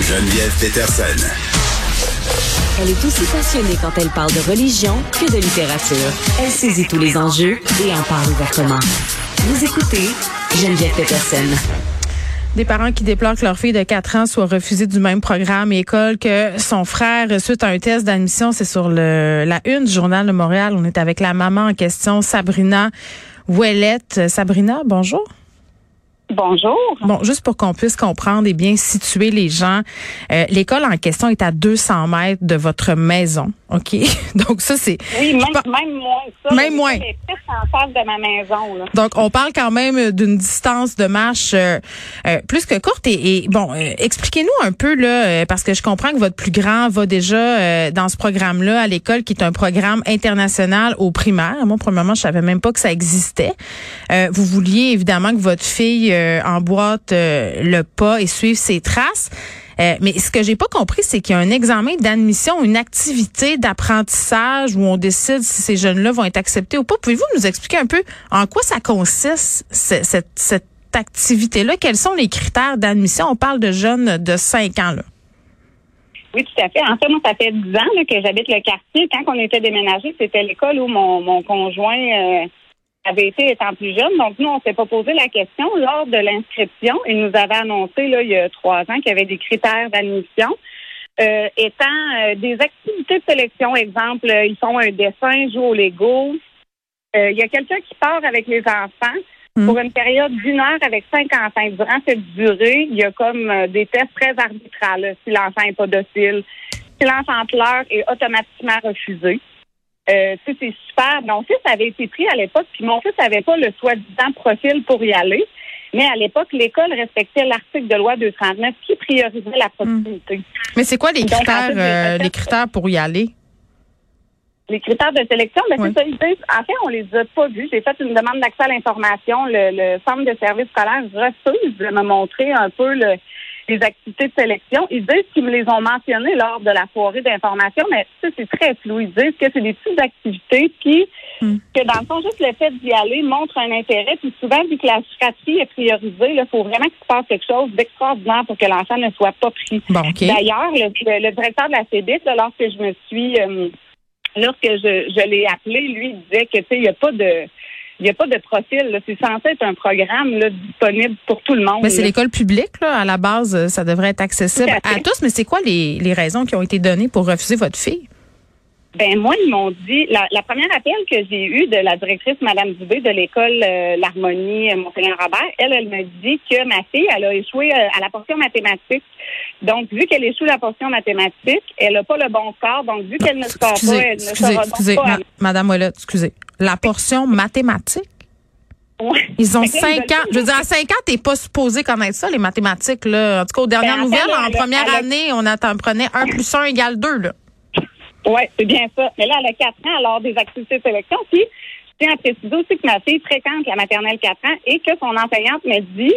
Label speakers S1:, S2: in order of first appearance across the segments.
S1: Geneviève Peterson.
S2: Elle est aussi passionnée quand elle parle de religion que de littérature. Elle saisit tous les enjeux et en parle ouvertement. Vous écoutez Geneviève Peterson.
S3: Des parents qui déplorent que leur fille de 4 ans soit refusée du même programme et école que son frère suite à un test d'admission. C'est sur le, la une du Journal de Montréal. On est avec la maman en question, Sabrina Ouellette. Sabrina, bonjour.
S4: Bonjour.
S3: Bon, juste pour qu'on puisse comprendre et bien situer les gens, euh, l'école en question est à 200 mètres de votre maison, OK? Donc ça, c'est...
S4: Oui, même, même moins ça.
S3: Même moins.
S4: en face de ma maison. Là.
S3: Donc, on parle quand même d'une distance de marche euh, euh, plus que courte. Et, et bon, expliquez-nous un peu, là, parce que je comprends que votre plus grand va déjà dans ce programme-là à l'école, qui est un programme international au primaire. Moi, premièrement, je savais même pas que ça existait. vous vouliez évidemment que votre fille euh, euh, le pas et suivre ses traces. Euh, mais ce que j'ai pas compris, c'est qu'il y a un examen d'admission, une activité d'apprentissage où on décide si ces jeunes-là vont être acceptés ou pas. Pouvez-vous nous expliquer un peu en quoi ça consiste, cette, activité-là? Quels sont les critères d'admission? On parle de jeunes de 5 ans.
S4: Oui, tout à fait. En fait, moi, ça fait 10 ans que j'habite le quartier. Quand on était déménagé, c'était l'école où mon, mon conjoint avait été étant plus jeune. Donc, nous, on s'est pas posé la question lors de l'inscription. Il nous avait annoncé, là, il y a trois ans, qu'il y avait des critères d'admission. Euh, étant euh, des activités de sélection, exemple, ils font un dessin, jouent au Lego. Euh, il y a quelqu'un qui part avec les enfants hmm. pour une période d'une heure avec cinq enfants. Durant cette durée, il y a comme des tests très arbitrales. Si l'enfant n'est pas docile, si l'enfant pleure, est automatiquement refusé. Euh, c'est super. Mon fils avait été pris à l'époque, puis mon fils n'avait pas le soi-disant profil pour y aller. Mais à l'époque, l'école respectait l'article de loi 239 qui priorisait la proximité.
S3: Hmm. Mais c'est quoi les critères, euh, les critères pour y aller?
S4: Les critères de sélection, ben c'est ça. En fait, on les a pas vus. J'ai fait une demande d'accès à l'information. Le, le, centre de services scolaires refuse de me montrer un peu le, les activités de sélection. Ils disent qu'ils me les ont mentionnées lors de la soirée d'information, mais ça, c'est très flou. Ils disent que c'est des petites activités qui, hmm. que dans le fond, juste le fait d'y aller montre un intérêt. Puis souvent, vu que la fratrie est priorisée, il faut vraiment qu'il se passe quelque chose d'extraordinaire pour que l'enfant ne soit pas pris. D'ailleurs, le, directeur de la CEBIT, lorsque je me suis, euh, lorsque je, je l'ai appelé, lui, il disait que, tu sais, il n'y a pas de il n'y a pas de profil. C'est censé être un programme là, disponible pour tout le monde.
S3: Mais c'est l'école publique, là. À la base, ça devrait être accessible à, tous. Mais c'est quoi les, les raisons qui ont été données pour refuser votre fille?
S4: Ben moi, ils m'ont dit la, première appel que j'ai eu de la directrice Madame Dubé de l'école euh, l'Harmonie euh, Monseigneur Robert, elle, elle me dit que ma fille, elle a échoué euh, à la portion mathématique. Donc, vu qu'elle échoue la portion mathématique, elle n'a pas le bon score. Donc, vu qu'elle ne score pas, elle ne excusez, sera excusez, pas.
S3: Madame Ouellette, excusez. La portion mathématique? Ils ont cinq ans. Je veux dire, à cinq ans, t'es pas supposé connaître ça, les mathématiques, là. En tout cas, aux dernières ben, nouvelles, en première année, on apprenait 1 plus 1 égale 2, là.
S4: Oui, c'est bien ça. Mais là, elle a quatre ans, alors des activités de sélection. Puis, je tiens à préciser aussi que ma fille fréquente la maternelle 4 ans et que son enseignante me dit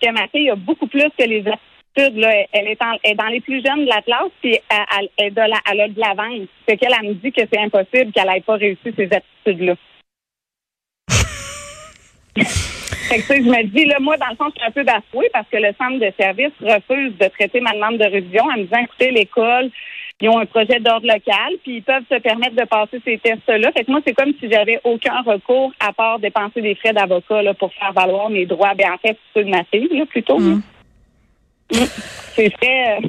S4: que ma fille a beaucoup plus que les Là. Elle est, est dans les plus jeunes de la classe, puis elle, elle, elle, a de l'avance. C'est qu'elle me dit que c'est impossible qu'elle n'ait pas réussi ces aptitudes-là. fait que, je me dis, là, moi, dans le fond, je suis un peu bafouée parce que le centre de service refuse de traiter ma demande de révision en me disant, écoutez, l'école, ils ont un projet d'ordre local, puis ils peuvent se permettre de passer ces tests-là. Fait que moi, c'est comme si j'avais aucun recours à part dépenser des frais d'avocat là, pour faire valoir mes droits. Ben, en fait, ceux de ma fille, là, plutôt. Mm. Mm. C'est très...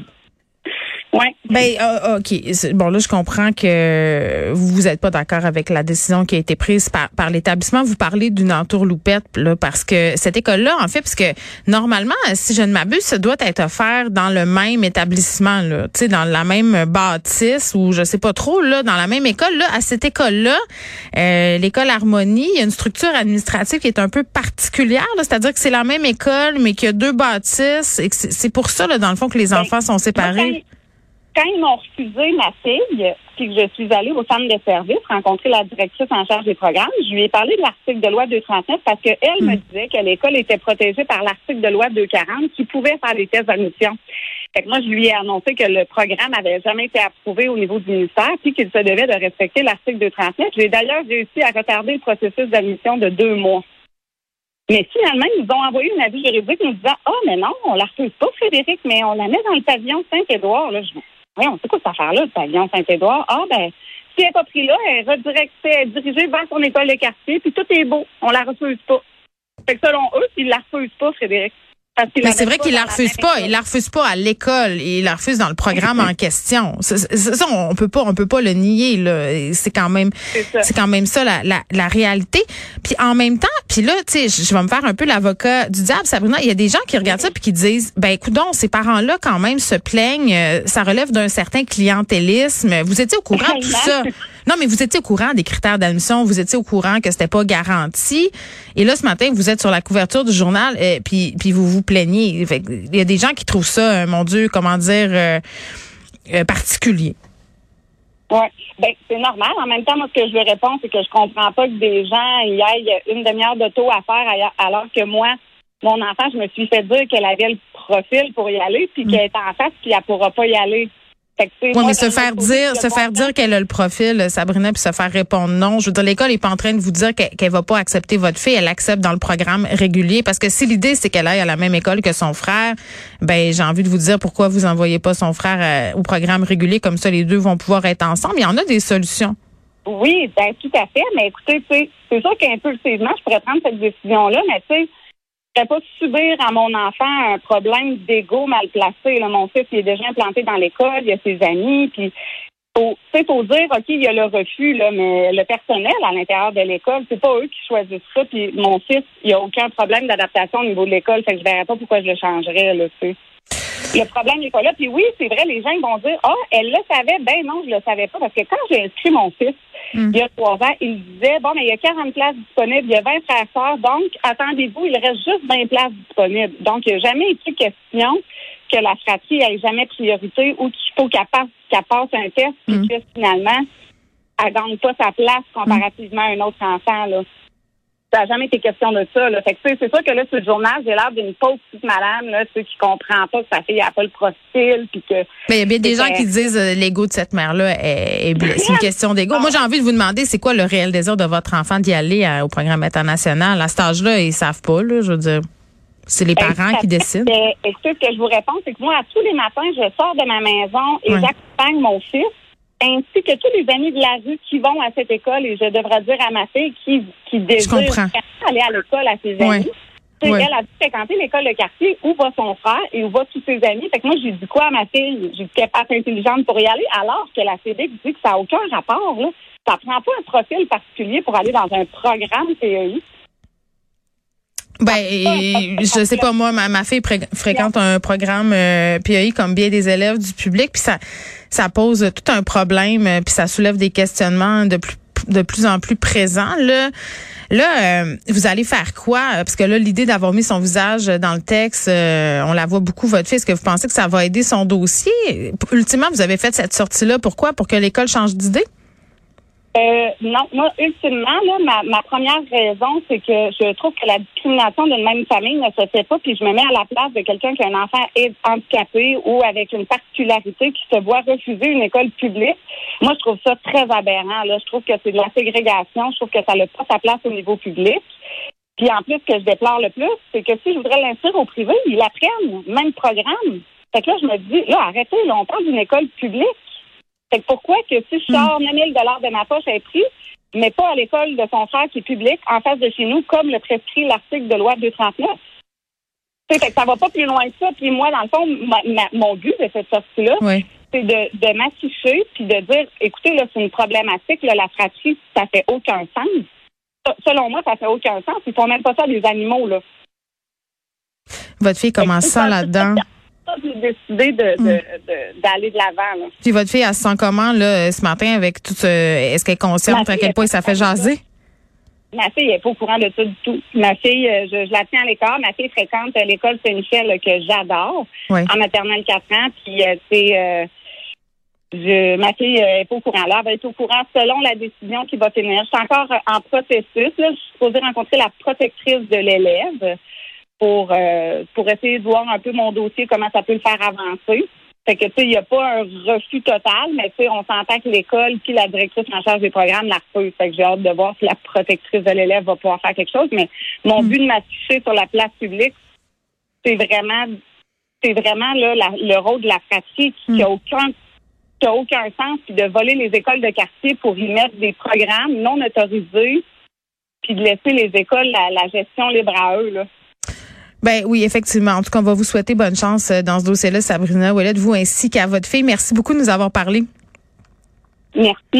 S4: Ouais.
S3: Ben, euh, ok. Bon, là, je comprends que vous n'êtes pas d'accord avec la décision qui a été prise par, par l'établissement. Vous parlez d'une entourloupette, là, parce que cette école-là, en fait, parce que normalement, si je ne m'abuse, ça doit être offert dans le même établissement, là, tu sais, dans la même bâtisse ou je sais pas trop, là, dans la même école, là, à cette école-là, euh, l'école Harmonie, il y a une structure administrative qui est un peu particulière, c'est-à-dire que c'est la même école, mais qu'il y a deux bâtisses et c'est pour ça, là, dans le fond, que les ben, enfants sont séparés
S4: quand ils m'ont refusé ma fille, puis que je suis allée au centre de service rencontrer la directrice en charge des programmes, je lui ai parlé de l'article de loi 239 parce qu'elle me hmm. disait que l'école était protégée par l'article de loi 240 qui pouvait faire des tests d'admission. Fait que moi, je lui ai annoncé que le programme avait jamais été approuvé au niveau du ministère, puis qu'il se devait de respecter l'article 239. J'ai d'ailleurs réussi à retarder le processus d'admission de deux mois. Mais finalement, ils nous ont envoyé une avis juridique nous disant Ah, mais non, on la refuse pas, Frédéric, mais on la met dans le pavillon Saint-Édouard. Là, je me oui, on sait quoi cette affaire-là, le pavillon Saint-Édouard? Ah, ben, si elle n'est pas prise là, elle est dirigée vers son école de quartier, puis tout est beau. On la refuse pas. Fait que selon eux, ils la refusent pas, Frédéric.
S3: Mais c'est vrai qu'il la refuse pas. Il la refuse pas à l'école. Il la refuse dans le programme en question. Ça, on peut pas, on peut pas le nier. C'est quand même, c'est quand même ça la, la, la, réalité. Puis en même temps, puis là, tu sais, je vais me faire un peu l'avocat du diable, Sabrina. Il y a des gens qui regardent ça puis qui disent, ben écoute donc, ces parents-là quand même se plaignent. Euh, ça relève d'un certain clientélisme. Vous étiez au courant de tout ça. Non, mais vous étiez au courant des critères d'admission, vous étiez au courant que c'était pas garanti. Et là, ce matin, vous êtes sur la couverture du journal, et euh, puis, puis vous vous plaignez. il y a des gens qui trouvent ça, euh, mon Dieu, comment dire, euh, particulier.
S4: Oui, ben c'est normal. En même temps, moi, ce que je lui réponds, c'est que je comprends pas que des gens y aillent une demi-heure d'auto à faire alors que moi, mon enfant, je me suis fait dire qu'elle avait le profil pour y aller, puis mm. qu'elle est en face, puis elle pourra pas y aller.
S3: Oui, mais se faire dire, se faire dire qu'elle a le profil, Sabrina, puis se faire répondre non. Je veux dire, l'école n'est pas en train de vous dire qu'elle va pas accepter votre fille. Elle accepte dans le programme régulier. Parce que si l'idée, c'est qu'elle aille à la même école que son frère, ben, j'ai envie de vous dire pourquoi vous envoyez pas son frère euh, au programme régulier. Comme ça, les deux vont pouvoir être ensemble. Il y en a des solutions.
S4: Oui, ben, tout à fait. Mais écoutez, c'est sûr qu'impulsivement, je pourrais prendre cette décision-là, mais tu sais, ne pas subir à mon enfant un problème d'ego mal placé. Là. Mon fils il est déjà implanté dans l'école, il y a ses amis, puis faut, faut dire, OK, il y a le refus, là, mais le personnel à l'intérieur de l'école, c'est pas eux qui choisissent ça. Puis mon fils, il a aucun problème d'adaptation au niveau de l'école, fait que je verrais pas pourquoi je le changerais, là, tu sais. Le problème n'est pas là. Puis oui, c'est vrai, les gens vont dire, ah, elle le savait. Ben non, je le savais pas, parce que quand j'ai inscrit mon fils, il y a trois ans, il disait, bon, mais il y a 40 places disponibles, il y a 20 frères sœurs, donc attendez-vous, il reste juste 20 places disponibles. Donc, il n'y a jamais été question que la fratrie ait jamais priorité ou qu'il faut qu'elle passe, qu'elle passe un test mm. que finalement, elle gagne pas sa place comparativement à un autre enfant. Là. Ça n'a jamais été question de ça. Là. Fait que, c'est sûr que là, sur le journal, j'ai l'air d'une pauvre petite madame là, qui comprend pas que sa fille n'a pas le profil. Puis que,
S3: Mais il y a bien des gens qui disent euh, l'ego de cette mère-là est, c'est une question d'ego. Moi, j'ai envie de vous demander, c'est quoi le réel désir de votre enfant d'y aller au programme international? À cet âge-là, ils savent pas, là, je veux dire. C'est les parents qui décident.
S4: Et ce que je vous réponds, c'est que moi, tous les matins, je sors de ma maison et j'accompagne mon fils ainsi que tous les amis de la rue qui vont à cette école, et je devrais dire à ma fille qui, qui désire aller à l'école à ses amis. Elle a fréquenté l'école de quartier où va son frère et où va tous ses amis. Fait que moi, j'ai dit quoi à ma fille? J'ai dit qu'elle pas intelligente pour y aller, alors que la CD dit que ça n'a aucun rapport. Là. Ça prend pas un profil particulier pour aller dans un programme PEI.
S3: Ben, je sais pas moi, ma, ma fille fréquente un programme euh, PEI comme bien des élèves du public, puis ça, ça pose tout un problème, euh, puis ça soulève des questionnements de plus de plus en plus présents. Là, là euh, vous allez faire quoi? Parce que là, l'idée d'avoir mis son visage dans le texte, on la voit beaucoup, votre fille. Est-ce que vous pensez que ça va aider son dossier? Ultimement, vous avez fait cette sortie-là. Pourquoi? Pour que l'école change d'idée?
S4: Euh, non, moi, ultimement, là, ma, ma première raison, c'est que je trouve que la discrimination d'une même famille ne se fait pas, puis je me mets à la place de quelqu'un qui a un enfant handicapé ou avec une particularité qui se voit refuser une école publique. Moi, je trouve ça très aberrant. Là. Je trouve que c'est de la ségrégation. Je trouve que ça n'a pas sa place au niveau public. Puis en plus, ce que je déplore le plus, c'est que si je voudrais l'inscrire au privé, ils apprennent, même programme. Fait que là, je me dis, là, arrêtez, là, on parle d'une école publique. Fait pourquoi que si je sors 9 000 de ma poche à prix, mais pas à l'école de son frère qui est public en face de chez nous, comme le prescrit l'article de loi 239? Fait que ça va pas plus loin que ça. Puis moi, dans le fond, mon but de cette sortie-là, c'est de, de m'afficher puis de dire, écoutez, là, c'est une problématique, là, la fratrie, ça fait aucun sens. Selon moi, ça fait aucun sens. Ils font même pas ça des animaux, là.
S3: Votre fille commence ça là-dedans?
S4: J'ai décidé hmm. d'aller de, l'avant.
S3: Puis votre fille, elle se sent comment là, ce matin avec tout ce. Est-ce qu'elle est consciente à quel point ça fait jaser?
S4: Ma fille n'est pas au courant de ça du tout. Ma fille, euh, je, la tiens à l'écart. Ma fille fréquente euh, l'école Saint-Michel que j'adore en maternelle 4 ans. Puis euh, c'est je, ma fille n'est pas au courant. Là, elle va être au courant selon la décision qui va tenir. Je suis encore en processus. Là. Je suis supposée rencontrer la protectrice de l'élève pour, euh, pour essayer de voir un peu mon dossier, comment ça peut le faire avancer. Fait que, tu sais, il n'y a pas un refus total, mais tu sais, on s'entend que l'école puis la directrice en charge des programmes la refusent. Fait que j'ai hâte de voir si la protectrice de l'élève va pouvoir faire quelque chose. Mais mon but de m'afficher sur la place publique, c'est vraiment, c'est vraiment là, le rôle de la pratique qui a aucun qui a aucun sens, puis de voler les écoles de quartier pour y mettre des programmes non autorisés, puis de laisser les écoles la, la gestion libre à eux. Là.
S3: Ben oui, effectivement. En tout cas, on va vous souhaiter bonne chance euh, dans ce dossier-là, Sabrina Ouellet, vous ainsi qu'à votre fille. Merci beaucoup de nous avoir parlé.
S4: Merci.